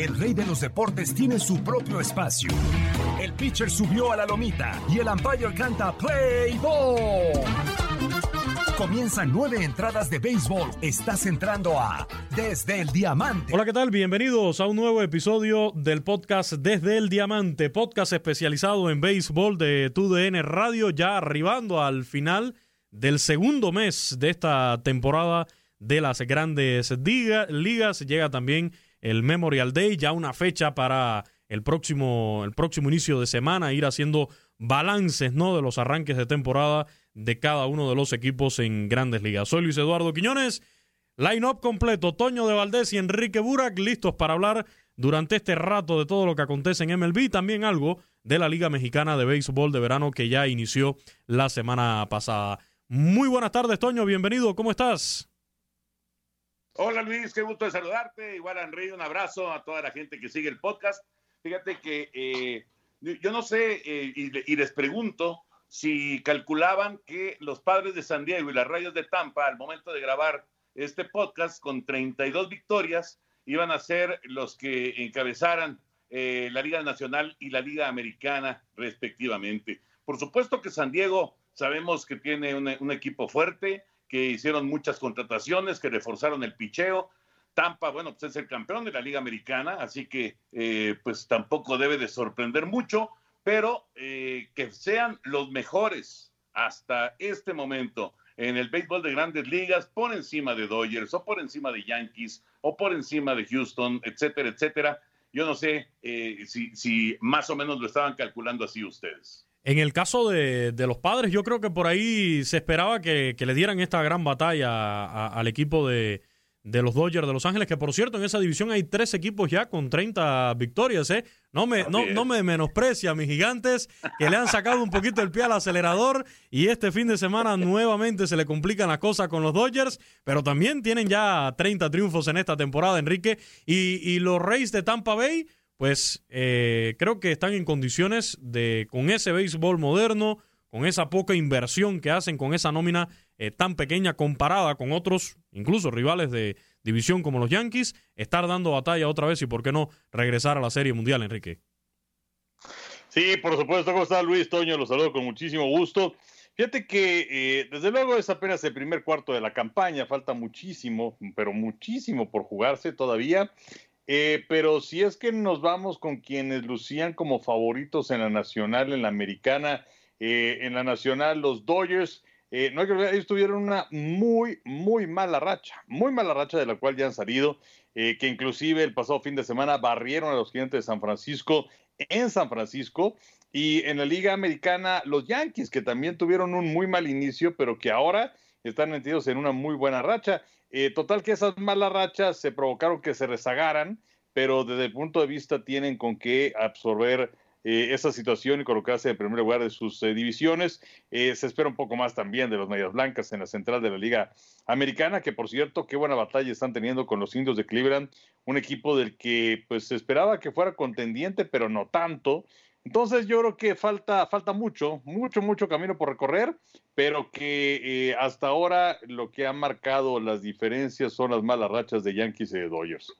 El rey de los deportes tiene su propio espacio. El pitcher subió a la lomita y el umpire canta Play Ball. Comienzan nueve entradas de béisbol. Estás entrando a Desde el Diamante. Hola, ¿qué tal? Bienvenidos a un nuevo episodio del podcast Desde el Diamante, podcast especializado en béisbol de TUDN Radio, ya arribando al final del segundo mes de esta temporada de las grandes ligas. Llega también el Memorial Day, ya una fecha para el próximo, el próximo inicio de semana, ir haciendo balances ¿no? de los arranques de temporada de cada uno de los equipos en grandes ligas. Soy Luis Eduardo Quiñones, line-up completo, Toño de Valdés y Enrique Burak, listos para hablar durante este rato de todo lo que acontece en MLB, también algo de la Liga Mexicana de Béisbol de Verano que ya inició la semana pasada. Muy buenas tardes, Toño, bienvenido, ¿cómo estás? Hola Luis, qué gusto de saludarte. Igual Henry, un abrazo a toda la gente que sigue el podcast. Fíjate que eh, yo no sé eh, y, les pregunto si calculaban que los padres de San Diego y las rayas de Tampa al momento de grabar este podcast con 32 victorias iban a ser los que encabezaran eh, la Liga Nacional y la Liga Americana respectivamente. Por supuesto que San Diego sabemos que tiene un equipo fuerte, que hicieron muchas contrataciones, que reforzaron el picheo. Tampa, bueno, pues es el campeón de la Liga Americana, así que eh, pues tampoco debe de sorprender mucho, pero eh, que sean los mejores hasta este momento en el béisbol de grandes ligas por encima de Dodgers o por encima de Yankees o por encima de Houston, etcétera, etcétera. Yo no sé eh, si, si más o menos lo estaban calculando así ustedes. En el caso de, los padres, yo creo que por ahí se esperaba que, le dieran esta gran batalla al equipo de, los Dodgers de Los Ángeles, que por cierto en esa división hay tres equipos ya con 30 victorias. ¿eh? No, me, no, no me menosprecia, mis gigantes, que le han sacado un poquito el pie al acelerador y este fin de semana nuevamente se le complican las cosas con los Dodgers, pero también tienen ya 30 triunfos en esta temporada, Enrique. Y, y los Reyes de Tampa Bay pues eh, creo que están en condiciones de, con ese béisbol moderno, con esa poca inversión que hacen, con esa nómina eh, tan pequeña comparada con otros, incluso rivales de división como los Yankees, estar dando batalla otra vez y por qué no regresar a la Serie Mundial, Enrique. Sí, por supuesto. ¿Cómo está Luis Toño? Los saludo con muchísimo gusto. Fíjate que eh, desde luego es apenas el primer cuarto de la campaña, falta muchísimo, pero muchísimo por jugarse todavía. Eh, pero si es que nos vamos con quienes lucían como favoritos en la nacional, en la americana, eh, en la nacional, los Dodgers, eh, no hay que olvidar, ellos tuvieron una muy, muy mala racha, muy mala racha de la cual ya han salido, que inclusive el pasado fin de semana barrieron a los clientes de San Francisco en San Francisco. Y en la Liga Americana, los Yankees, que también tuvieron un muy mal inicio, pero que ahora están metidos en una muy buena racha. Eh, total que esas malas rachas se provocaron que se rezagaran, pero desde el punto de vista tienen con qué absorber eh, esa situación y colocarse en primer lugar de sus eh, divisiones. se espera un poco más también de los Medias Blancas en la central de la Liga Americana, que por cierto, qué buena batalla están teniendo con los indios de Cleveland, un equipo del que pues se esperaba que fuera contendiente, pero no tanto. Entonces yo creo que falta, falta mucho, mucho, mucho camino por recorrer, pero que eh, hasta ahora lo que ha marcado las diferencias son las malas rachas de Yankees y de Dodgers.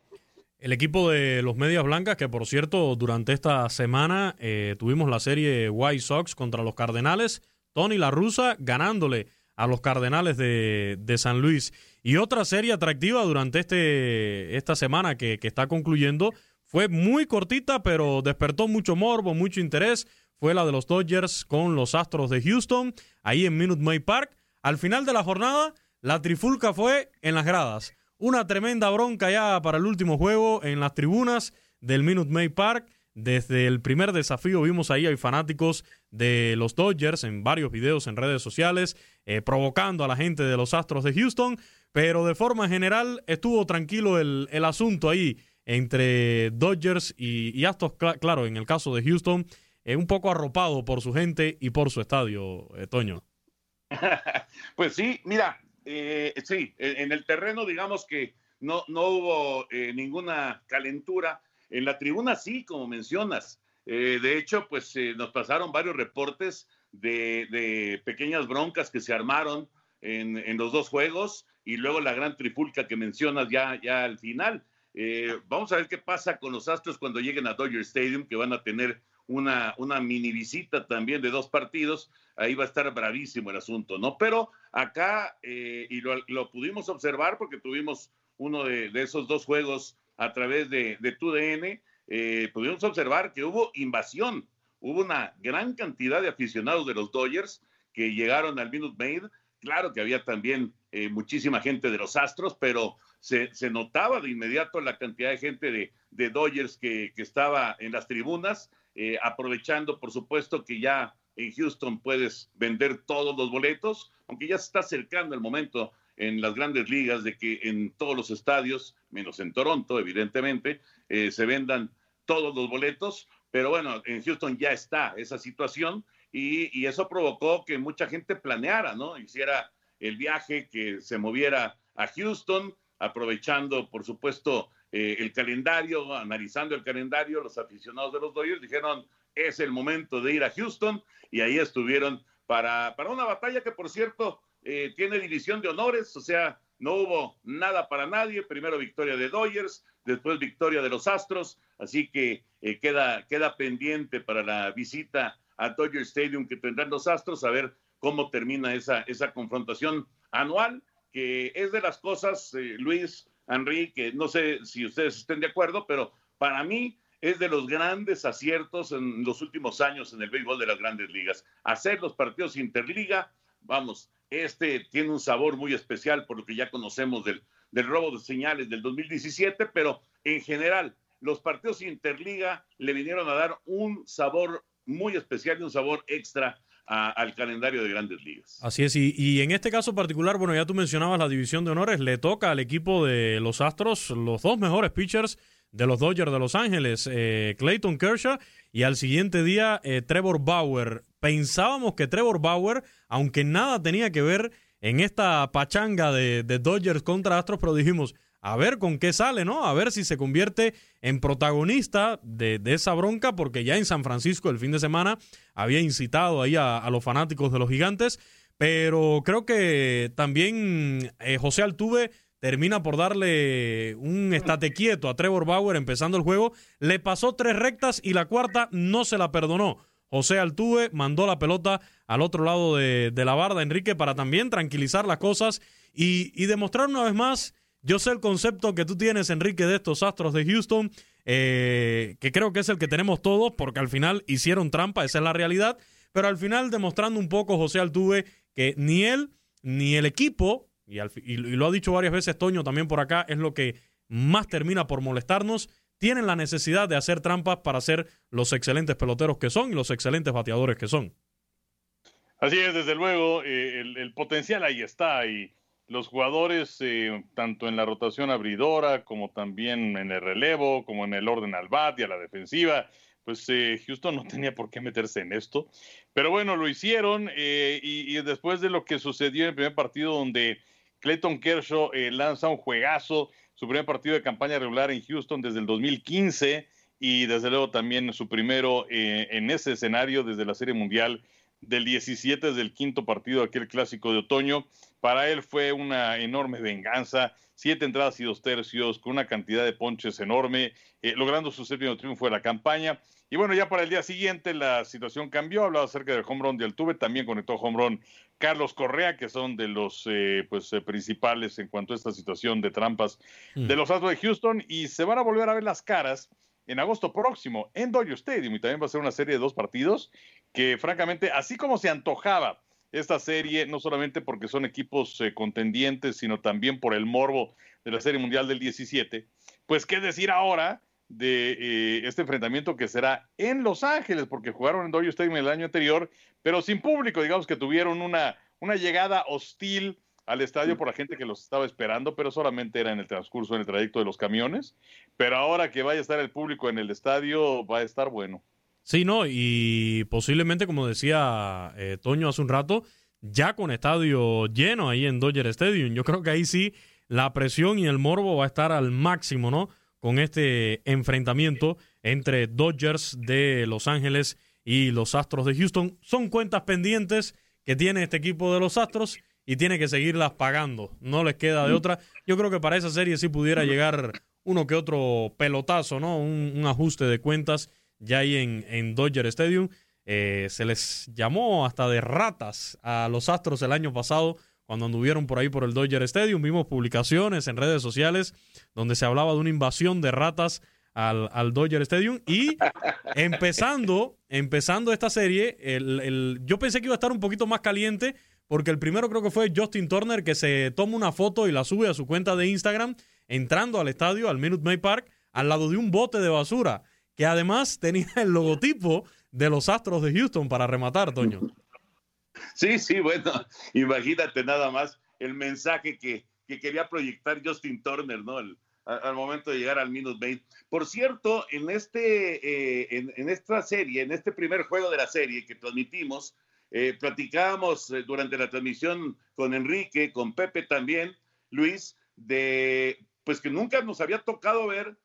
El equipo de los Medias Blancas, que por cierto, durante esta semana eh, tuvimos la serie White Sox contra los Cardenales, Tony La Russa ganándole a los Cardenales de, San Luis. Y otra serie atractiva durante este, esta semana que, que está concluyendo fue muy cortita, pero despertó mucho morbo, mucho interés. Fue la de los Dodgers con los Astros de Houston, ahí en Minute Maid Park. Al final de la jornada, la trifulca fue en las gradas. Una tremenda bronca ya para el último juego en las tribunas del Minute Maid Park. Desde el primer desafío vimos ahí hay fanáticos de los Dodgers en varios videos en redes sociales, eh, provocando a la gente de los Astros de Houston, pero de forma general estuvo tranquilo el, el asunto ahí entre Dodgers y, y Astros, claro, en el caso de Houston, un poco arropado por su gente y por su estadio, eh, Toño. pues sí, mira, eh, sí, en el terreno digamos que no, no hubo eh, ninguna calentura. En la tribuna sí, como mencionas. de hecho, pues nos pasaron varios reportes de, pequeñas broncas que se armaron en, en, los dos juegos y luego la gran trifulca que mencionas ya, ya al final. Vamos a ver qué pasa con los Astros cuando lleguen a Dodger Stadium, que van a tener una, una mini visita también de dos partidos, ahí va a estar bravísimo el asunto, ¿no? Pero acá, eh, y lo, pudimos observar porque tuvimos uno de, esos dos juegos a través de, de TUDN, eh, pudimos observar que hubo invasión, hubo una gran cantidad de aficionados de los Dodgers que llegaron al Minute Maid, claro que había también eh, muchísima gente de los Astros, pero se, notaba de inmediato la cantidad de gente de, de Dodgers que, estaba en las tribunas eh, aprovechando, por supuesto, que ya en Houston puedes vender todos los boletos, aunque ya se está acercando el momento en las grandes ligas de que en todos los estadios, menos en Toronto, evidentemente, eh, se vendan todos los boletos, pero bueno, en Houston ya está esa situación y, eso provocó que mucha gente planeara, ¿no? Hiciera el viaje, que se moviera a Houston, aprovechando, por supuesto, eh, el calendario, analizando el calendario, los aficionados de los Dodgers dijeron, es el momento de ir a Houston y ahí estuvieron para, para una batalla que, por cierto, eh, tiene división de honores, o sea, no hubo nada para nadie, primero victoria de Dodgers, después victoria de los Astros, así que eh, queda, queda pendiente para la visita a Dodger Stadium que tendrán los Astros, a ver cómo termina esa, esa confrontación anual, que es de las cosas, Luis, Henry, que no sé si ustedes estén de acuerdo, pero para mí es de los grandes aciertos en los últimos años en el béisbol de las grandes ligas. Hacer los partidos interliga, vamos, este tiene un sabor muy especial por lo que ya conocemos del, del robo de señales del 2017, pero en general los partidos interliga le vinieron a dar un sabor muy especial y un sabor extra al calendario de grandes ligas. Así es, y, en este caso particular, bueno, ya tú mencionabas la división de honores, le toca al equipo de los Astros los dos mejores pitchers de los Dodgers de Los Ángeles, eh, Clayton Kershaw, y al siguiente día eh, Trevor Bauer. Pensábamos que Trevor Bauer, aunque nada tenía que ver en esta pachanga de, de Dodgers contra Astros, pero dijimos, a ver con qué sale, ¿no? A ver si se convierte en protagonista de, esa bronca, porque ya en San Francisco el fin de semana había incitado ahí a, los fanáticos de los gigantes, pero creo que también eh, José Altuve termina por darle un estate quieto a Trevor Bauer empezando el juego, le pasó tres rectas y la cuarta no se la perdonó. José Altuve mandó la pelota al otro lado de, la barda, Enrique, para también tranquilizar las cosas y, y demostrar una vez más yo sé el concepto que tú tienes, Enrique, de estos Astros de Houston, eh, que creo que es el que tenemos todos, porque al final hicieron trampa, esa es la realidad, pero al final demostrando un poco José Altuve que ni él ni el equipo, y, y lo ha dicho varias veces Toño también por acá, es lo que más termina por molestarnos, tienen la necesidad de hacer trampas para ser los excelentes peloteros que son y los excelentes bateadores que son. Así es, desde luego, eh, el, el, potencial ahí está y los jugadores, eh, tanto en la rotación abridora como también en el relevo, como en el orden al bat y a la defensiva, pues eh, Houston no tenía por qué meterse en esto. Pero bueno, lo hicieron eh, y, después de lo que sucedió en el primer partido donde Clayton Kershaw lanza un juegazo, su primer partido de campaña regular en Houston desde el 2015 y desde luego también su primero en ese escenario desde la Serie Mundial del 17, desde el quinto partido, aquel clásico de otoño. Para él fue una enorme venganza, siete entradas y dos tercios, con una cantidad de ponches enorme, eh, logrando su séptimo triunfo de la campaña. Y bueno, ya para el día siguiente la situación cambió, hablaba acerca del home run de Altuve, también conectó home run Carlos Correa, que son de los eh, pues, eh, principales en cuanto a esta situación de trampas mm. de los Astros de Houston, y se van a volver a ver las caras en agosto próximo en Dodger Stadium, y también va a ser una serie de dos partidos que francamente, así como se antojaba esta serie, no solamente porque son equipos eh, contendientes, sino también por el morbo de la Serie Mundial del 17, pues qué decir ahora de eh, este enfrentamiento que será en Los Ángeles, porque jugaron en Dodger Stadium el año anterior, pero sin público, digamos que tuvieron una, una llegada hostil al estadio por la gente que los estaba esperando, pero solamente era en el transcurso, en el trayecto de los camiones. Pero ahora que vaya a estar el público en el estadio, va a estar bueno. Sí, no, y posiblemente, como decía eh, Toño hace un rato, ya con estadio lleno ahí en Dodger Stadium. Yo creo que ahí sí la presión y el morbo va a estar al máximo, ¿no? Con este enfrentamiento entre Dodgers de Los Ángeles y los Astros de Houston. Son cuentas pendientes que tiene este equipo de los Astros y tiene que seguirlas pagando. No les queda de otra. Yo creo que para esa serie sí pudiera llegar uno que otro pelotazo, ¿no? Un, ajuste de cuentas ya ahí en, en Dodger Stadium. Eh, se les llamó hasta de ratas a los Astros el año pasado cuando anduvieron por ahí por el Dodger Stadium. Vimos publicaciones en redes sociales donde se hablaba de una invasión de ratas al, al Dodger Stadium. Y empezando, empezando esta serie, el, el, yo pensé que iba a estar un poquito más caliente porque el primero creo que fue Justin Turner que se toma una foto y la sube a su cuenta de Instagram entrando al estadio, al Minute Maid Park, al lado de un bote de basura, que además tenía el logotipo de los Astros de Houston para rematar, Toño. Sí, sí, bueno, imagínate nada más el mensaje que, quería proyectar Justin Turner, ¿no? al, momento de llegar al Minute Maid. Por cierto, en, este, eh, en, esta serie, en este primer juego de la serie que transmitimos, eh, platicábamos eh, durante la transmisión con Enrique, con Pepe también, Luis, de pues que nunca nos había tocado ver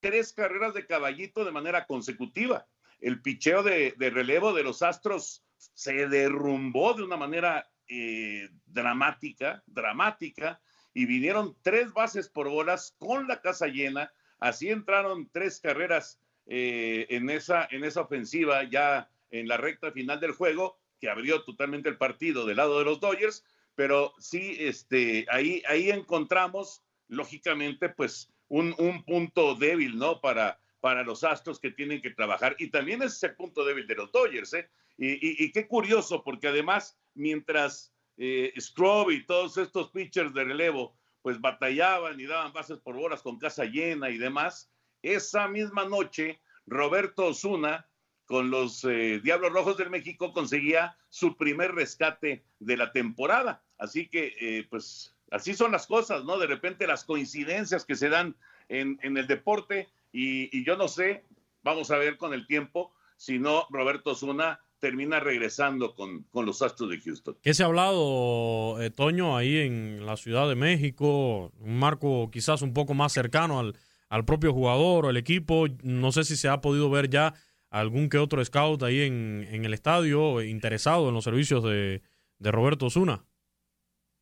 tres carreras de caballito de manera consecutiva. El picheo de, relevo de los Astros se derrumbó de una manera eh, dramática, dramática, y vinieron tres bases por bolas con la casa llena. Así entraron tres carreras en, esa, en esa ofensiva ya en la recta final del juego que abrió totalmente el partido del lado de los Dodgers, pero sí, este, ahí, ahí encontramos, lógicamente, pues un, punto débil, ¿no? Para, para los Astros que tienen que trabajar. Y también es el punto débil de los Dodgers, ¿eh? Y, qué curioso, porque además, mientras eh, y todos estos pitchers de relevo, pues batallaban y daban bases por horas con casa llena y demás, esa misma noche, Roberto Osuna con los eh, Diablos Rojos del México conseguía su primer rescate de la temporada. Así que, eh, pues, así son las cosas, ¿no? De repente las coincidencias que se dan en, el deporte y, yo no sé, vamos a ver con el tiempo, si no, Roberto Zuna termina regresando con, los Astros de Houston. ¿Qué se ha hablado, eh, Toño, ahí en la Ciudad de México? Un marco quizás un poco más cercano al, propio jugador o el equipo. No sé si se ha podido ver ya algún que otro scout ahí en, el estadio interesado en los servicios de, Roberto Osuna.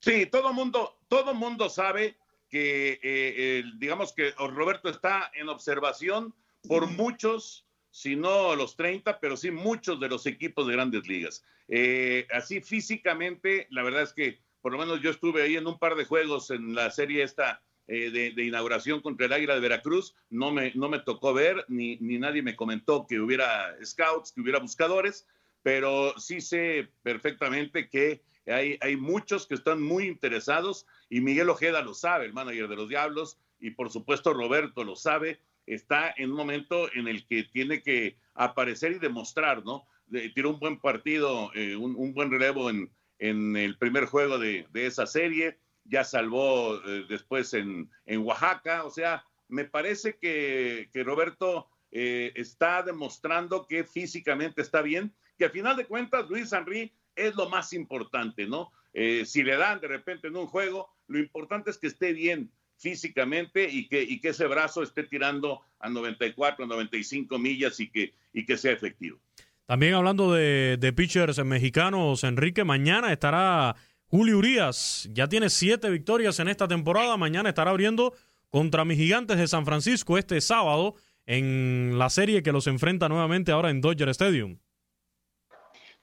Sí, todo mundo, todo mundo sabe que, eh, digamos que Roberto está en observación por muchos, si no los 30, pero sí muchos de los equipos de grandes ligas. Eh, así físicamente, la verdad es que por lo menos yo estuve ahí en un par de juegos en la serie esta eh, de, inauguración contra el Águila de Veracruz. No me, no me tocó ver, ni, ni nadie me comentó que hubiera scouts, que hubiera buscadores, pero sí sé perfectamente que hay, hay muchos que están muy interesados y Miguel Ojeda lo sabe, el manager de los Diablos, y por supuesto Roberto lo sabe. Está en un momento en el que tiene que aparecer y demostrar, ¿no? tiró un buen partido, eh, un, buen relevo en, en el primer juego de, de esa serie ya salvó eh, después en, Oaxaca. O sea, me parece que, Roberto eh, está demostrando que físicamente está bien, que al final de cuentas Luis Henry es lo más importante, ¿no? Eh, si le dan de repente en un juego, lo importante es que esté bien físicamente y que, y que ese brazo esté tirando a 94, a 95 millas y que, y que sea efectivo. También hablando de, de pitchers mexicanos, Enrique, mañana estará Julio Urias ya tiene siete victorias en esta temporada. Mañana estará abriendo contra mis gigantes de San Francisco este sábado en la serie que los enfrenta nuevamente ahora en Dodger Stadium.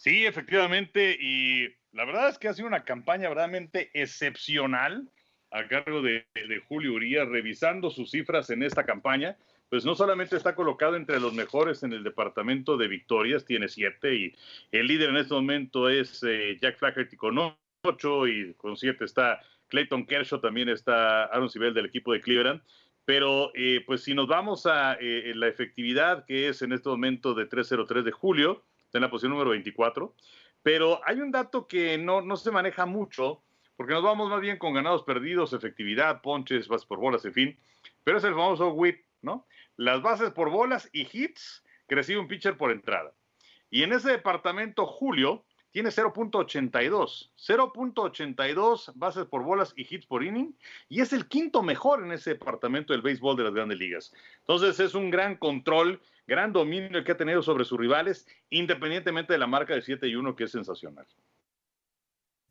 Sí, efectivamente. Y la verdad es que ha sido una campaña verdaderamente excepcional a cargo de, Julio Urias, revisando sus cifras en esta campaña pues no solamente está colocado entre los mejores en el departamento de victorias, tiene siete, y el líder en este momento es eh, Jack Flaherty con y con 7 está Clayton Kershaw, también está Aaron Sibel del equipo de Cleveland. Pero eh, pues si nos vamos a eh, la efectividad que es en este momento de 3.03 de julio, está en la posición número 24. Pero hay un dato que no, no se maneja mucho porque nos vamos más bien con ganados perdidos, efectividad, ponches, bases por bolas, en fin. Pero es el famoso whip, ¿no? Las bases por bolas y hits que recibe un pitcher por entrada. Y en ese departamento, Julio tiene 0.82, 0.82 bases por bolas y hits por inning, y es el quinto mejor en ese departamento del béisbol de las grandes ligas. Entonces es un gran control, gran dominio que ha tenido sobre sus rivales, independientemente de la marca de 7 y 1, que es sensacional.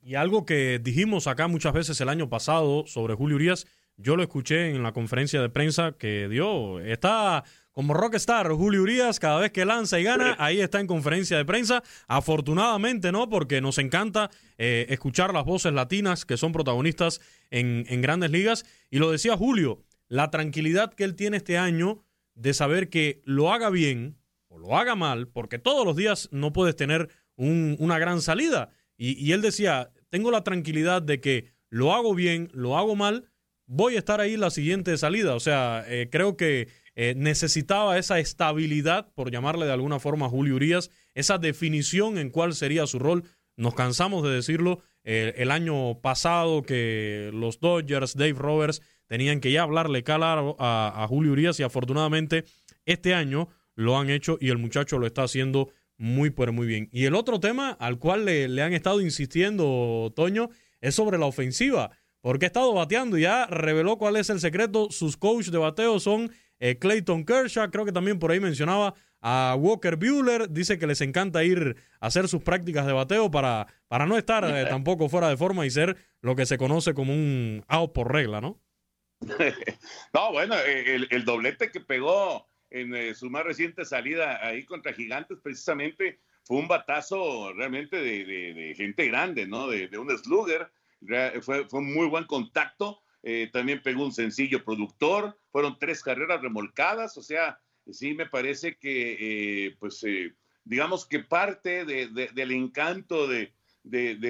Y algo que dijimos acá muchas veces el año pasado sobre Julio Urias, yo lo escuché en la conferencia de prensa que dio. Está como rockstar Julio Urias, cada vez que lanza y gana, ahí está en conferencia de prensa. Afortunadamente, ¿no? Porque nos encanta eh, escuchar las voces latinas que son protagonistas en, en grandes ligas. Y lo decía Julio, la tranquilidad que él tiene este año de saber que lo haga bien o lo haga mal, porque todos los días no puedes tener un, una gran salida. Y, él decía, tengo la tranquilidad de que lo hago bien, lo hago mal, voy a estar ahí la siguiente salida. O sea, eh, creo que eh, necesitaba esa estabilidad, por llamarle de alguna forma a Julio Urias, esa definición en cuál sería su rol. Nos cansamos de decirlo eh, el año pasado que los Dodgers, Dave Roberts, tenían que ya hablarle claro a, Julio Urias y afortunadamente este año lo han hecho y el muchacho lo está haciendo muy, pero muy bien. Y el otro tema al cual le, han estado insistiendo, Toño, es sobre la ofensiva. Porque ha estado bateando y ya reveló cuál es el secreto. Sus coaches de bateo son eh, Clayton Kershaw, creo que también por ahí mencionaba a Walker Bueller. Dice que les encanta ir a hacer sus prácticas de bateo para, para no estar eh, tampoco fuera de forma y ser lo que se conoce como un out por regla, ¿no? no, bueno, el, el doblete que pegó en eh, su más reciente salida ahí contra Gigantes, precisamente fue un batazo realmente de, gente grande, ¿no? De, un slugger. Fue, un muy buen contacto. Eh, también pegó un sencillo productor. Fueron tres carreras remolcadas. O sea, sí me parece que, eh, pues, digamos que parte del encanto de,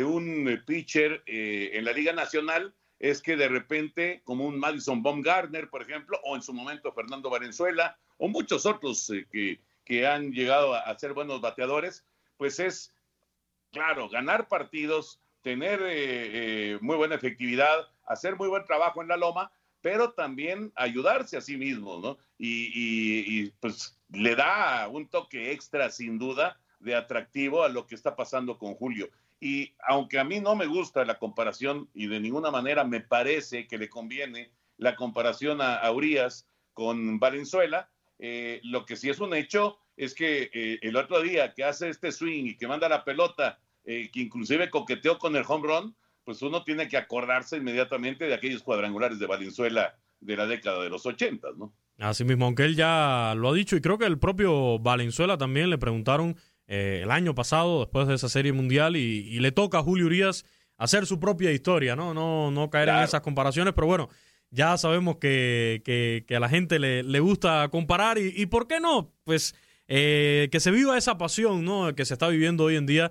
un pitcher en la Liga Nacional es que de repente, como un Madison Baumgartner, por ejemplo, o en su momento Fernando Valenzuela, o muchos otros eh, que, que, han llegado a, ser buenos bateadores, pues es, claro, ganar partidos, tener eh, eh, muy buena efectividad, hacer muy buen trabajo en la loma, pero también ayudarse a sí mismo, ¿no? Y, y, pues le da un toque extra, sin duda, de atractivo a lo que está pasando con Julio. Y aunque a mí no me gusta la comparación y de ninguna manera me parece que le conviene la comparación a, Urias con Valenzuela, eh, lo que sí es un hecho es que eh, el otro día que hace este swing y que manda la pelota, eh, que inclusive coqueteó con el home run, pues uno tiene que acordarse inmediatamente de aquellos cuadrangulares de Valenzuela de la década de los 80, ¿no? Así mismo, aunque él ya lo ha dicho y creo que el propio Valenzuela también le preguntaron el año pasado, después de esa serie mundial, y, le toca a Julio Urias hacer su propia historia, ¿no? No, no caer en esas comparaciones, pero bueno, ya sabemos que, que, a la gente le, le gusta comparar y, y, ¿por qué no? Pues eh, que se viva esa pasión ¿no? que se está viviendo hoy en día,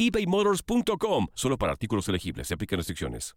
ebaymotors.com. Solo para artículos elegibles. Se aplican restricciones.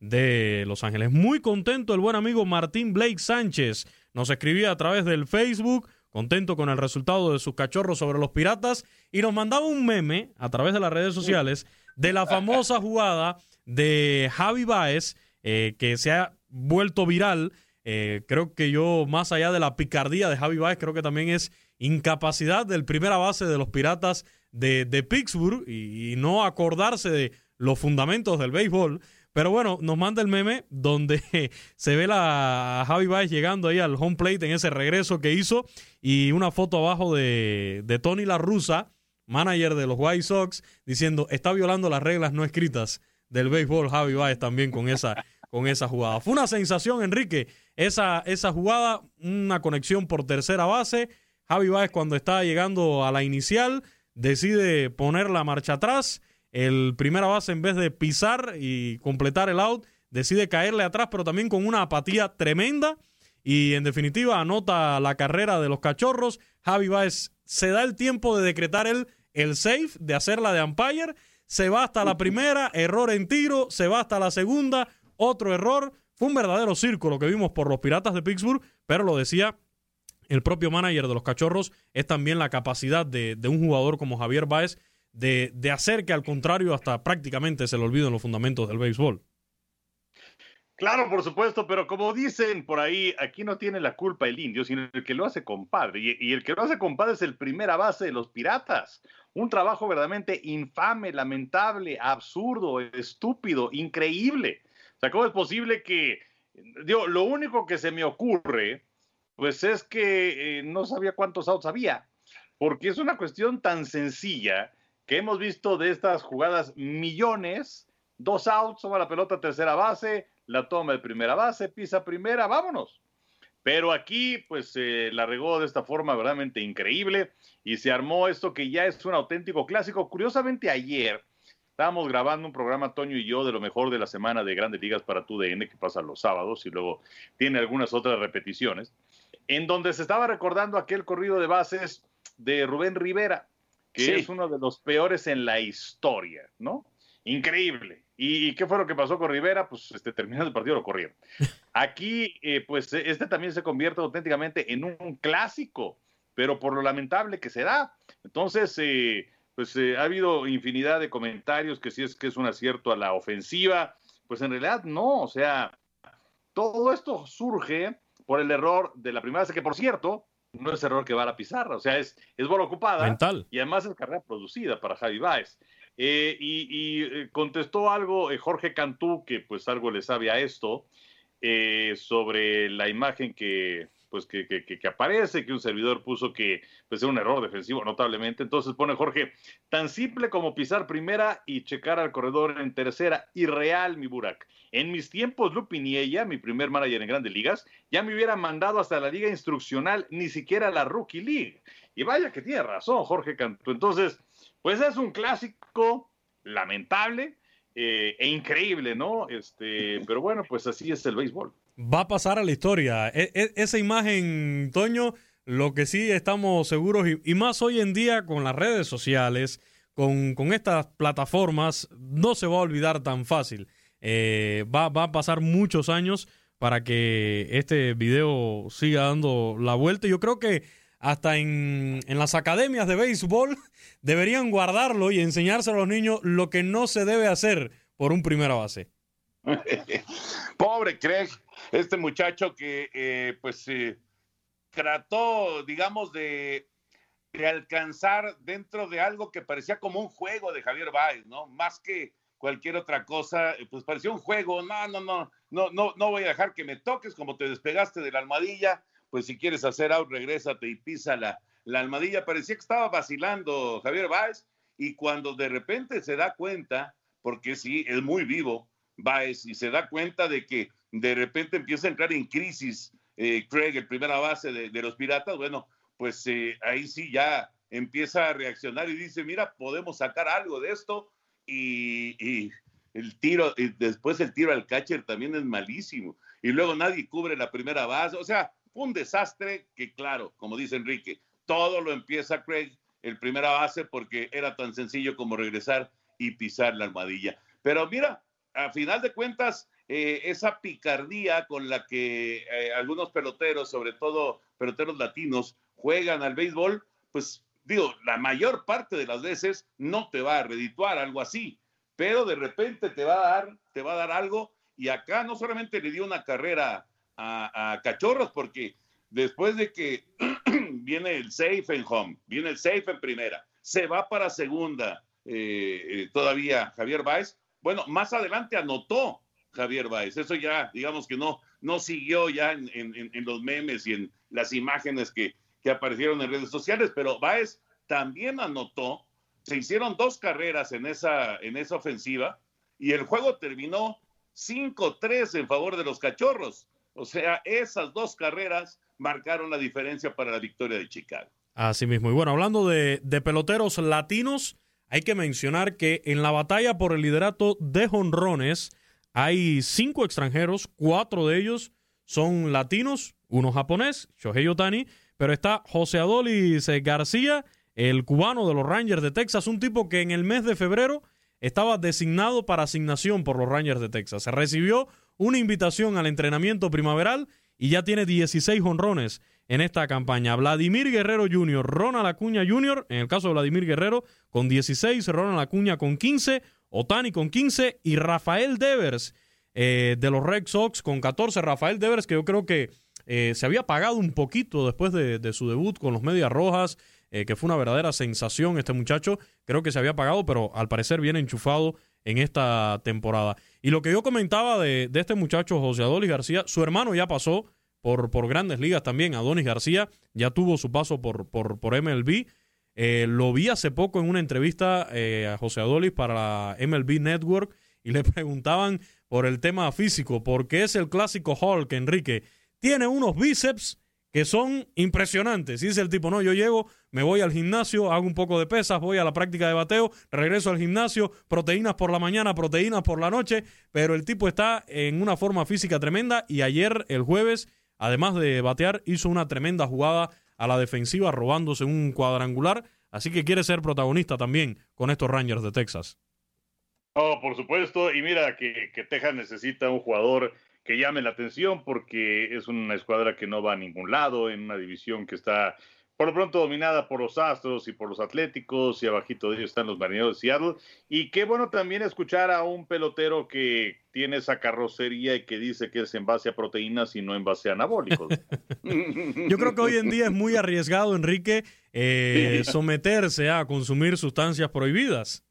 De Los Ángeles. Muy contento el buen amigo Martín Blake Sánchez. Nos escribía a través del Facebook contento con el resultado de sus cachorros sobre los piratas y nos mandaba un meme a través de las redes sociales de la famosa jugada de Javi Baez eh, que se ha vuelto viral. Eh, creo que yo, más allá de la picardía de Javi Baez, creo que también es incapacidad del primera base de los Piratas de, de Pittsburgh y, no acordarse de los fundamentos del béisbol. Pero bueno, nos manda el meme donde se ve la, a Javi Baez llegando ahí al home plate en ese regreso que hizo y una foto abajo de, de Tony La Russa, manager de los White Sox, diciendo está violando las reglas no escritas del béisbol Javi Baez también con esa, con esa jugada. Fue una sensación, Enrique, esa, esa jugada, una conexión por tercera base Javi Báez cuando está llegando a la inicial decide poner la marcha atrás el primera base en vez de pisar y completar el out, decide caerle atrás, pero también con una apatía tremenda. Y en definitiva anota la carrera de los cachorros. Javi Baez se da el tiempo de decretar el, el safe, de hacer la de umpire. Se va hasta la primera, error en tiro. Se va hasta la segunda, otro error. Fue un verdadero circo lo que vimos por los Piratas de Pittsburgh, pero lo decía el propio manager de los cachorros, es también la capacidad de, un jugador como Javier Baez de, hacer que al contrario hasta prácticamente se le olviden los fundamentos del béisbol. Claro, por supuesto, pero como dicen por ahí, aquí no tiene la culpa el indio, sino el que lo hace compadre. Y, y el que lo hace compadre es el primera base de los piratas. Un trabajo verdaderamente infame, lamentable, absurdo, estúpido, increíble. O sea, ¿cómo es posible que, digo, lo único que se me ocurre, pues es que eh, no sabía cuántos outs había, porque es una cuestión tan sencilla que hemos visto de estas jugadas millones, dos outs, toma la pelota tercera base, la toma de primera base, pisa primera, vámonos. Pero aquí, pues, eh, la regó de esta forma verdaderamente increíble y se armó esto que ya es un auténtico clásico. Curiosamente, ayer estábamos grabando un programa, Toño y yo, de lo mejor de la semana de Grandes Ligas para tu DN, que pasa los sábados y luego tiene algunas otras repeticiones, en donde se estaba recordando aquel corrido de bases de Rubén Rivera, que sí. es uno de los peores en la historia, ¿no? Increíble. ¿Y, qué fue lo que pasó con Rivera? Pues este, terminando el partido lo corrieron. Aquí, eh, pues este también se convierte auténticamente en un clásico, pero por lo lamentable que se da. Entonces, eh, pues eh, ha habido infinidad de comentarios que si es que es un acierto a la ofensiva, pues en realidad no, o sea, todo esto surge por el error de la primera vez, que por cierto, no es error que va a la pizarra, o sea, es, es bola ocupada Mental. y además es carrera producida para Javi Baez. Eh, y, y eh, contestó algo eh, Jorge Cantú, que pues algo le sabe a esto, eh, sobre la imagen que, pues, que, que, que, aparece, que un servidor puso que pues, era un error defensivo notablemente. Entonces pone Jorge, tan simple como pisar primera y checar al corredor en tercera. Irreal, mi Burak. En mis tiempos, Lupin y ella, mi primer manager en grandes ligas, ya me hubiera mandado hasta la liga instruccional, ni siquiera la Rookie League. Y vaya que tiene razón, Jorge Cantú. Entonces, pues es un clásico lamentable eh, e increíble, ¿no? Este, pero bueno, pues así es el béisbol. Va a pasar a la historia. E -e esa imagen, Toño, lo que sí estamos seguros, y, más hoy en día con las redes sociales, con, con estas plataformas, no se va a olvidar tan fácil. Eh, va, va a pasar muchos años para que este video siga dando la vuelta. Yo creo que hasta en, en, las academias de béisbol deberían guardarlo y enseñárselo a los niños lo que no se debe hacer por un primera base. Pobre Craig, este muchacho que eh, pues eh, trató, digamos, de, alcanzar dentro de algo que parecía como un juego de Javier Baez, ¿no? Más que cualquier otra cosa, pues parecía un juego, no, no, no, no, no, no voy a dejar que me toques como te despegaste de la almohadilla, pues si quieres hacer out, regrésate y pisa la, la almohadilla. Parecía que estaba vacilando Javier Báez y cuando de repente se da cuenta, porque sí, es muy vivo Báez, y se da cuenta de que de repente empieza a entrar en crisis eh, Craig, el primera base de, de, los Piratas, bueno, pues eh, ahí sí ya empieza a reaccionar y dice, mira, podemos sacar algo de esto y, y el tiro, y después el tiro al catcher también es malísimo. Y luego nadie cubre la primera base, o sea, un desastre que, claro, como dice Enrique, todo lo empieza Craig, el primera base, porque era tan sencillo como regresar y pisar la almohadilla. Pero mira, a final de cuentas, eh, esa picardía con la que eh, algunos peloteros, sobre todo peloteros latinos, juegan al béisbol, pues digo, la mayor parte de las veces no te va a redituar algo así, pero de repente te va a dar, te va a dar algo, y acá no solamente le dio una carrera a, Cachorros, porque después de que viene el safe en home, viene el safe en primera, se va para segunda eh, todavía Javier Báez. Bueno, más adelante anotó Javier Báez. Eso ya, digamos que no, no siguió ya en, en, los memes y en las imágenes que, que, aparecieron en redes sociales, pero Báez también anotó. Se hicieron dos carreras en esa, en esa ofensiva y el juego terminó 5-3 en favor de los cachorros. O sea, esas dos carreras marcaron la diferencia para la victoria de Chicago. Así mismo. Y bueno, hablando de, de peloteros latinos, hay que mencionar que en la batalla por el liderato de jonrones hay cinco extranjeros, cuatro de ellos son latinos, uno japonés, Shohei Otani, pero está José Adolis García, el cubano de los Rangers de Texas, un tipo que en el mes de febrero estaba designado para asignación por los Rangers de Texas. Se recibió una invitación al entrenamiento primaveral y ya tiene 16 honrones en esta campaña. Vladimir Guerrero Jr., Ronald Acuña Jr., en el caso de Vladimir Guerrero, con 16, Ronald Acuña con 15, Otani con 15 y Rafael Devers eh, de los Red Sox con 14. Rafael Devers, que yo creo que eh, se había pagado un poquito después de, su debut con los Medias Rojas, eh, que fue una verdadera sensación este muchacho. Creo que se había pagado, pero al parecer viene enchufado en esta temporada. Y lo que yo comentaba de, este muchacho José Adolis García, su hermano ya pasó por, por grandes ligas también, Adonis García, ya tuvo su paso por, por, por MLB. Eh, lo vi hace poco en una entrevista a José Adolis para la MLB Network y le preguntaban por el tema físico, porque es el clásico Hulk, Enrique tiene unos bíceps que son impresionantes. Dice el tipo, no, yo llego, me voy al gimnasio, hago un poco de pesas, voy a la práctica de bateo, regreso al gimnasio, proteínas por la mañana, proteínas por la noche, pero el tipo está en una forma física tremenda y ayer, el jueves, además de batear, hizo una tremenda jugada a la defensiva robándose un cuadrangular, así que quiere ser protagonista también con estos Rangers de Texas. Oh, por supuesto, y mira que, que Texas necesita un jugador que llame la atención porque es una escuadra que no va a ningún lado, en una división que está por lo pronto dominada por los Astros y por los Atléticos y abajito de ellos están los Marineros de Seattle. Y qué bueno también escuchar a un pelotero que tiene esa carrocería y que dice que es en base a proteínas y no en base a anabólicos. Yo creo que hoy en día es muy arriesgado, Enrique, eh, someterse a consumir sustancias prohibidas.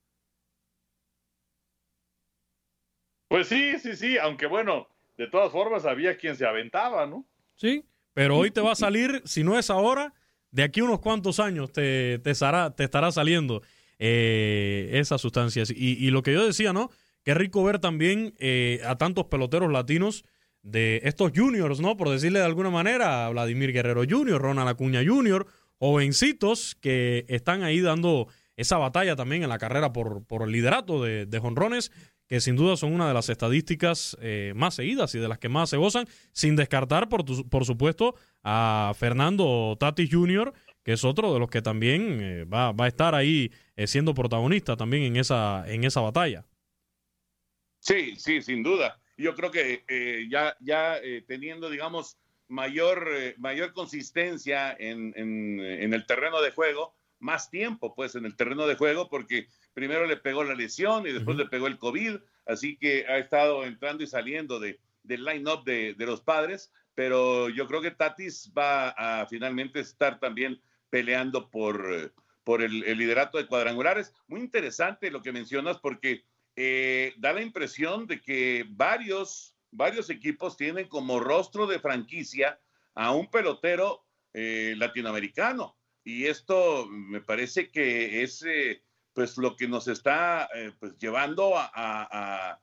Pues sí, sí, sí, aunque bueno, de todas formas había quien se aventaba, ¿no? Sí, pero hoy te va a salir, si no es ahora, de aquí unos cuantos años te, te, estará, saliendo eh, esas sustancias. Y, lo que yo decía, ¿no? Qué rico ver también eh, a tantos peloteros latinos de estos juniors, ¿no? Por decirle de alguna manera, Vladimir Guerrero Jr., Ronald Acuña Jr., jovencitos que están ahí dando esa batalla también en la carrera por, por el liderato de, de jonrones que sin duda son una de las estadísticas eh, más seguidas y de las que más se gozan, sin descartar, por, por supuesto, a Fernando Tatis Jr., que es otro de los que también eh, va, a estar ahí eh, siendo protagonista también en esa, en esa batalla. Sí, sí, sin duda. Yo creo que ya, ya teniendo, digamos, mayor, mayor consistencia en, en el terreno de juego, más tiempo, pues, en el terreno de juego, porque primero le pegó la lesión y después le pegó el COVID, así que ha estado entrando y saliendo de, del line-up de, los padres, pero yo creo que Tatis va a finalmente estar también peleando por, por el, liderato de cuadrangulares. Muy interesante lo que mencionas porque eh, da la impresión de que varios, varios equipos tienen como rostro de franquicia a un pelotero eh, latinoamericano. Y esto me parece que es eh, pues lo que nos está eh, pues, llevando a,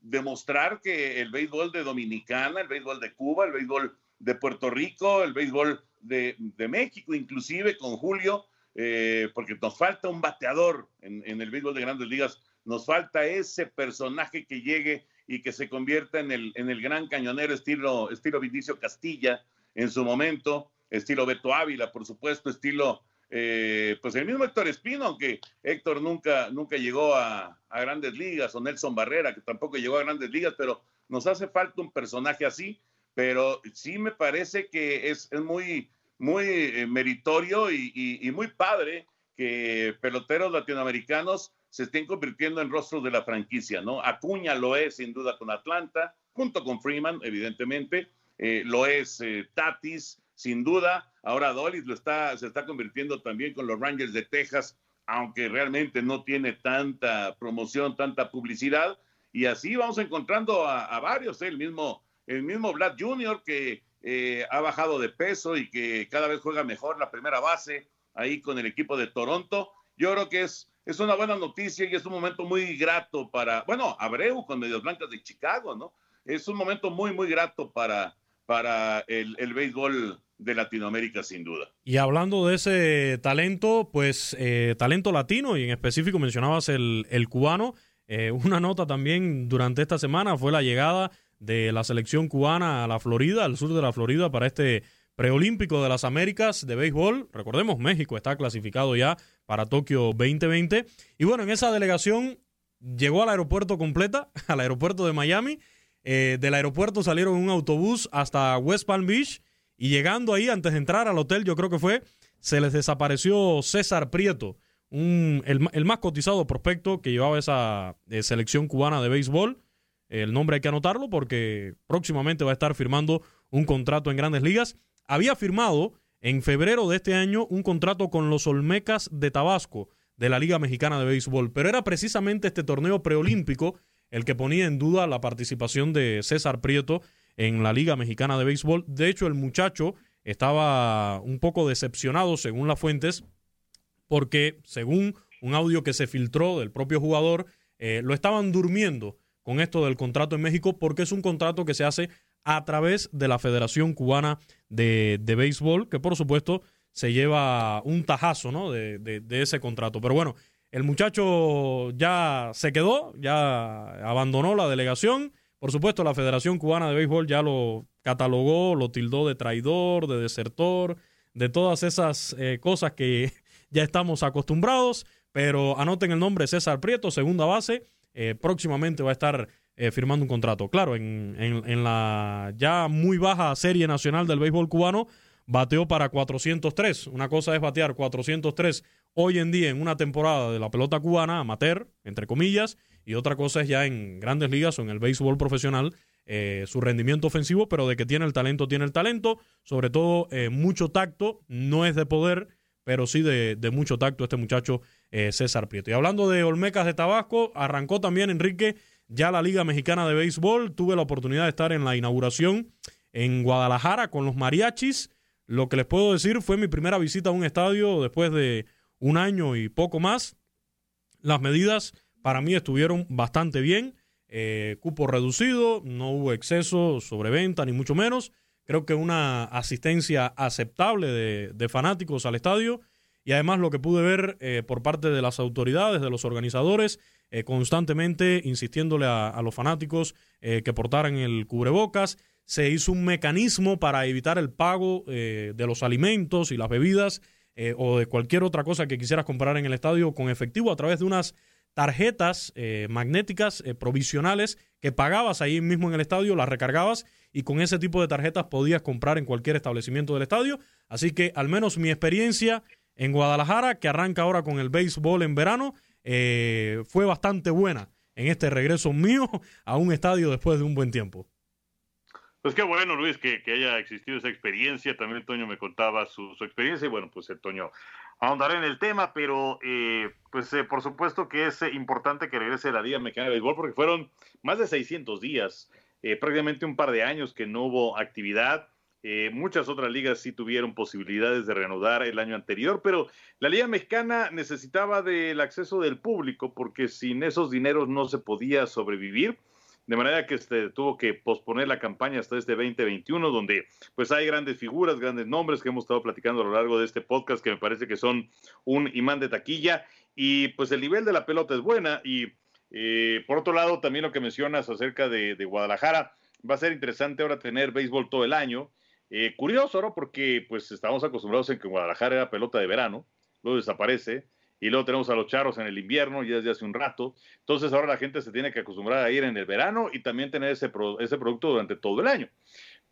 demostrar que el béisbol de Dominicana, el béisbol de Cuba, el béisbol de Puerto Rico, el béisbol de, México, inclusive con Julio, eh, porque nos falta un bateador en, el béisbol de grandes ligas, nos falta ese personaje que llegue y que se convierta en el, en el gran cañonero estilo, estilo Vinicio Castilla en su momento, estilo Beto Ávila, por supuesto, estilo eh, pues el mismo Héctor Espino, aunque Héctor nunca, nunca llegó a, grandes ligas, o Nelson Barrera, que tampoco llegó a grandes ligas, pero nos hace falta un personaje así, pero sí me parece que es, muy, muy eh, meritorio y, muy padre que peloteros latinoamericanos se estén convirtiendo en rostros de la franquicia, ¿no? Acuña lo es sin duda con Atlanta, junto con Freeman, evidentemente, eh, lo es Tatis, sin duda. Ahora Dolly lo está, se está convirtiendo también con los Rangers de Texas, aunque realmente no tiene tanta promoción, tanta publicidad. Y así vamos encontrando a, varios, ¿eh? el mismo, el mismo Vlad Jr., que eh, ha bajado de peso y que cada vez juega mejor la primera base ahí con el equipo de Toronto. Yo creo que es, es una buena noticia y es un momento muy grato para, bueno, Abreu con Medios Blancas de Chicago, ¿no? Es un momento muy, muy grato para, para el, béisbol de Latinoamérica sin duda. Y hablando de ese talento, pues eh, talento latino y en específico mencionabas el, el cubano, eh, una nota también durante esta semana fue la llegada de la selección cubana a la Florida, al sur de la Florida, para este preolímpico de las Américas de béisbol. Recordemos, México está clasificado ya para Tokio 2020. Y bueno, en esa delegación llegó al aeropuerto completa, al aeropuerto de Miami. Eh, del aeropuerto salieron un autobús hasta West Palm Beach y llegando ahí, antes de entrar al hotel, yo creo que fue, se les desapareció César Prieto, un, el, más cotizado prospecto que llevaba esa eh, selección cubana de béisbol. El nombre hay que anotarlo porque próximamente va a estar firmando un contrato en grandes ligas. Había firmado en febrero de este año un contrato con los Olmecas de Tabasco de la Liga Mexicana de Béisbol, pero era precisamente este torneo preolímpico el que ponía en duda la participación de César Prieto en la Liga Mexicana de Béisbol. De hecho, el muchacho estaba un poco decepcionado, según las fuentes, porque según un audio que se filtró del propio jugador, eh, lo estaban durmiendo con esto del contrato en México porque es un contrato que se hace a través de la Federación Cubana de, Béisbol, que por supuesto se lleva un tajazo ¿no? de, de, ese contrato. Pero bueno, el muchacho ya se quedó, ya abandonó la delegación por supuesto, la Federación Cubana de Béisbol ya lo catalogó, lo tildó de traidor, de desertor, de todas esas eh, cosas que ya estamos acostumbrados, pero anoten el nombre César Prieto, segunda base, eh, próximamente va a estar eh, firmando un contrato. Claro, en, en, la ya muy baja serie nacional del béisbol cubano, bateó para 403. Una cosa es batear 403 hoy en día en una temporada de la pelota cubana, amateur, entre comillas, y otra cosa es ya en grandes ligas o en el béisbol profesional eh, su rendimiento ofensivo, pero de que tiene el talento, tiene el talento, sobre todo eh, mucho tacto, no es de poder, pero sí de, mucho tacto este muchacho eh, César Prieto. Y hablando de Olmecas de Tabasco, arrancó también Enrique ya la Liga Mexicana de Béisbol, tuve la oportunidad de estar en la inauguración en Guadalajara con los mariachis, lo que les puedo decir fue mi primera visita a un estadio después de un año y poco más. Las medidas para mí estuvieron bastante bien. Eh, cupo reducido, no hubo exceso sobre venta, ni mucho menos. Creo que una asistencia aceptable de, fanáticos al estadio. Y además lo que pude ver eh, por parte de las autoridades, de los organizadores, eh, constantemente insistiéndole a, los fanáticos que portaran el cubrebocas. Se hizo un mecanismo para evitar el pago de los alimentos y las bebidas o de cualquier otra cosa que quisieras comprar en el estadio con efectivo a través de unas tarjetas eh, magnéticas eh, provisionales que pagabas ahí mismo en el estadio, las recargabas y con ese tipo de tarjetas podías comprar en cualquier establecimiento del estadio. Así que al menos mi experiencia en Guadalajara, que arranca ahora con el béisbol en verano, eh, fue bastante buena en este regreso mío a un estadio después de un buen tiempo. Pues qué bueno, Luis, que, haya existido esa experiencia. También Toño me contaba su, su experiencia y bueno, pues el Toño ahondaré en el tema, pero eh, pues eh, por supuesto que es eh, importante que regrese la Liga Mexicana de Béisbol porque fueron más de 600 días, prácticamente un par de años que no hubo actividad. muchas otras ligas sí tuvieron posibilidades de reanudar el año anterior, pero la Liga Mexicana necesitaba del acceso del público porque sin esos dineros no se podía sobrevivir de manera que tuvo que posponer la campaña hasta este 2021, donde pues hay grandes figuras, grandes nombres que hemos estado platicando a lo largo de este podcast, que me parece que son un imán de taquilla, y pues el nivel de la pelota es buena, y eh, por otro lado, también lo que mencionas acerca de, Guadalajara, va a ser interesante ahora tener béisbol todo el año, eh, curioso, ¿no? Porque pues estamos acostumbrados en que Guadalajara era pelota de verano, luego desaparece, y luego tenemos a los charros en el invierno, ya desde hace un rato. Entonces ahora la gente se tiene que acostumbrar a ir en el verano y también tener ese, ese producto durante todo el año.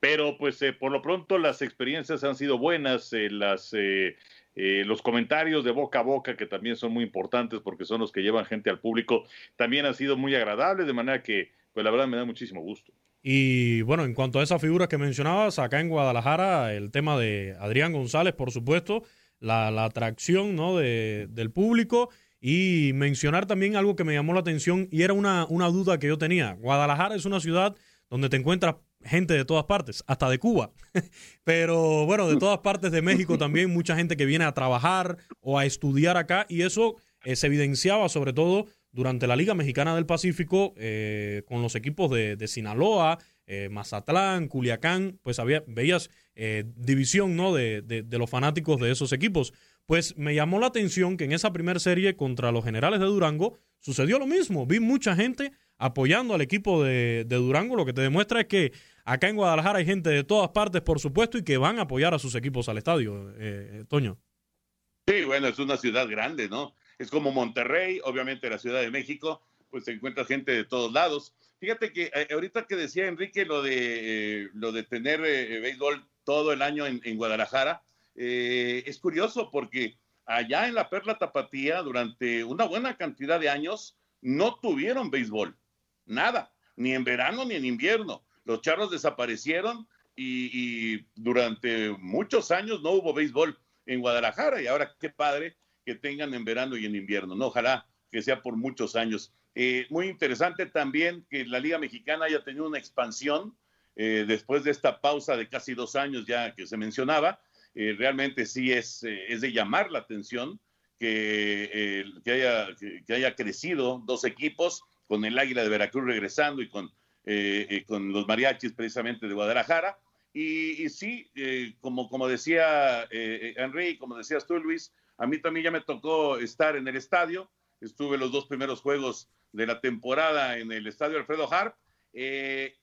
Pero pues eh, por lo pronto las experiencias han sido buenas, eh, las, eh, los comentarios de boca a boca, que también son muy importantes porque son los que llevan gente al público, también han sido muy agradables, de manera que pues la verdad me da muchísimo gusto. Y bueno, en cuanto a esas figuras que mencionabas, acá en Guadalajara, el tema de Adrián González, por supuesto, la, atracción ¿no? de, del público y mencionar también algo que me llamó la atención y era una, una duda que yo tenía. Guadalajara es una ciudad donde te encuentras gente de todas partes, hasta de Cuba. Pero bueno, de todas partes de México también, mucha gente que viene a trabajar o a estudiar acá y eso eh, se evidenciaba sobre todo durante la Liga Mexicana del Pacífico eh, con los equipos de, de Sinaloa, eh, Mazatlán, Culiacán, pues había, veías eh, división ¿no? De, de, los fanáticos de esos equipos. Pues me llamó la atención que en esa primera serie contra los generales de Durango sucedió lo mismo. Vi mucha gente apoyando al equipo de, de Durango, lo que te demuestra es que acá en Guadalajara hay gente de todas partes, por supuesto, y que van a apoyar a sus equipos al estadio, eh, Toño. Sí, bueno, es una ciudad grande, ¿no? Es como Monterrey, obviamente la Ciudad de México, pues se encuentra gente de todos lados. Fíjate que eh, ahorita que decía Enrique lo de, eh, lo de tener eh, béisbol todo el año en, Guadalajara, es curioso porque allá en la Perla Tapatía, durante una buena cantidad de años, no tuvieron béisbol, nada, ni en verano ni en invierno. Los charros desaparecieron y, y durante muchos años no hubo béisbol en Guadalajara y ahora qué padre que tengan en verano y en invierno, ¿no? Ojalá que sea por muchos años. Eh, muy interesante también que la Liga Mexicana haya tenido una expansión eh, después de esta pausa de casi dos años ya que se mencionaba. Eh, realmente sí es, es de llamar la atención que, que, haya, que, haya crecido dos equipos, con el Águila de Veracruz regresando y con, con los mariachis precisamente de Guadalajara. Y, sí, como, como decía Henry, como decías tú, Luis, a mí también ya me tocó estar en el estadio. Estuve los dos primeros juegos de la temporada en el estadio Alfredo Harp. Eh,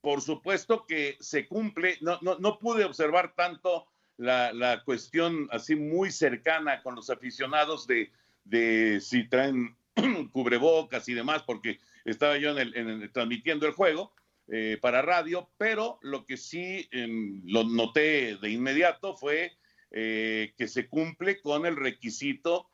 por supuesto que se cumple, no, no, no pude observar tanto la, la, cuestión así muy cercana con los aficionados de, de si traen cubrebocas y demás, porque estaba yo en el, transmitiendo el juego eh, para radio, pero lo que sí em, lo noté de inmediato fue eh, que se cumple con el requisito,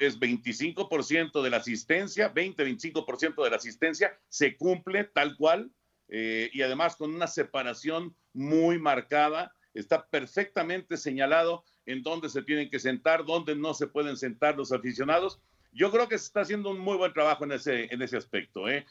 es 25% de la asistencia, 20-25% de la asistencia, se cumple tal cual eh, y además con una separación muy marcada, está perfectamente señalado en dónde se tienen que sentar, dónde no se pueden sentar los aficionados. Yo creo que se está haciendo un muy buen trabajo en ese, en ese aspecto. ¿eh?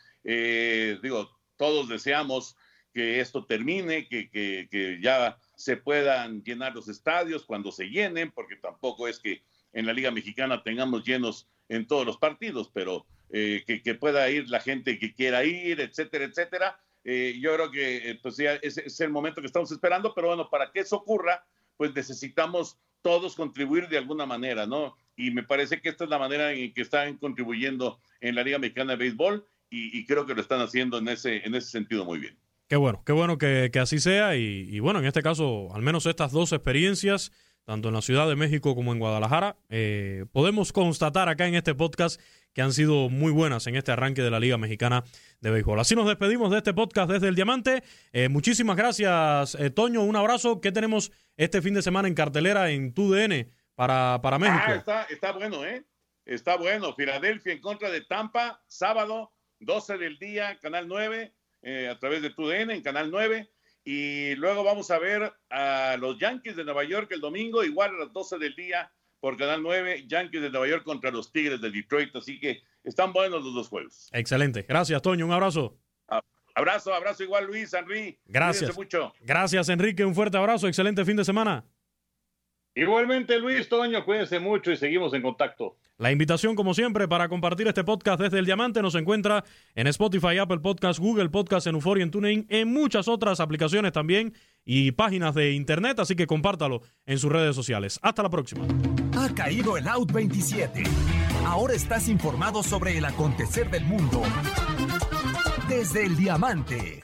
digo, todos deseamos que esto termine, que, que, que ya se puedan llenar los estadios cuando se llenen, porque tampoco es que en la Liga Mexicana tengamos llenos en todos los partidos, pero eh, que, pueda ir la gente que quiera ir, etcétera, etcétera. Eh, yo creo que eh, pues ya es, es, el momento que estamos esperando, pero bueno, para que eso ocurra, pues necesitamos todos contribuir de alguna manera, ¿no? Y me parece que esta es la manera en que están contribuyendo en la Liga Mexicana de Béisbol y, y creo que lo están haciendo en ese, en ese sentido muy bien. Qué bueno, qué bueno que, así sea y, bueno, en este caso, al menos estas dos experiencias, tanto en la Ciudad de México como en Guadalajara, eh, podemos constatar acá en este podcast que han sido muy buenas en este arranque de la Liga Mexicana de Béisbol. Así nos despedimos de este podcast desde el Diamante. Eh, muchísimas gracias, eh, Toño. Un abrazo. ¿Qué tenemos este fin de semana en cartelera en TUDN para, para México? Ah, está, está bueno, ¿eh? Está bueno. Filadelfia en contra de Tampa, sábado, 12 del día, Canal 9. Eh, a través de TUDN en Canal 9. Y luego vamos a ver a los Yankees de Nueva York el domingo, igual a las 12 del día por Canal 9, Yankees de Nueva York contra los Tigres de Detroit. Así que están buenos los dos juegos. Excelente. Gracias, Toño. Un abrazo. Abrazo, abrazo igual, Luis, Henry. Gracias. Mucho. Gracias, Enrique. Un fuerte abrazo. Excelente fin de semana. Igualmente, Luis, Toño, cuídense mucho y seguimos en contacto. La invitación, como siempre, para compartir este podcast desde el Diamante nos encuentra en Spotify, Apple Podcast, Google Podcast, en Euphoria, en TuneIn, en muchas otras aplicaciones también y páginas de internet, así que compártalo en sus redes sociales. Hasta la próxima. Ha caído el Out 27. Ahora estás informado sobre el acontecer del mundo desde el Diamante.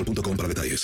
para detalles.